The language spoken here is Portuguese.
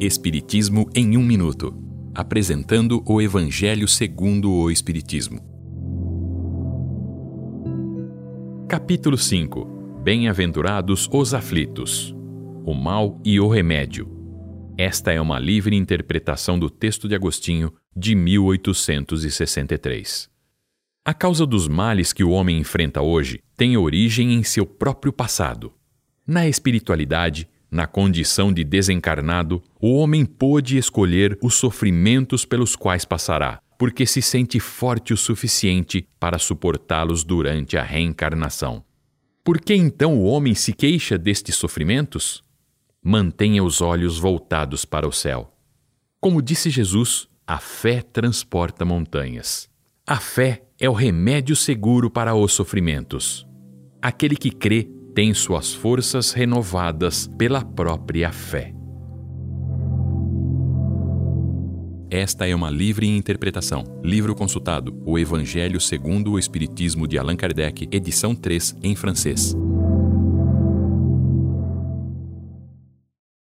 Espiritismo em um minuto, apresentando o Evangelho segundo o Espiritismo. Capítulo 5. Bem-aventurados os aflitos. O mal e o remédio. Esta é uma livre interpretação do texto de Agostinho de 1863. A causa dos males que o homem enfrenta hoje tem origem em seu próprio passado. Na espiritualidade, na condição de desencarnado, o homem pôde escolher os sofrimentos pelos quais passará, porque se sente forte o suficiente para suportá-los durante a reencarnação. Por que então o homem se queixa destes sofrimentos? Mantenha os olhos voltados para o céu. Como disse Jesus, a fé transporta montanhas. A fé é o remédio seguro para os sofrimentos. Aquele que crê tem suas forças renovadas pela própria fé. Esta é uma livre interpretação. Livro consultado: O Evangelho segundo o Espiritismo de Allan Kardec, edição 3, em francês.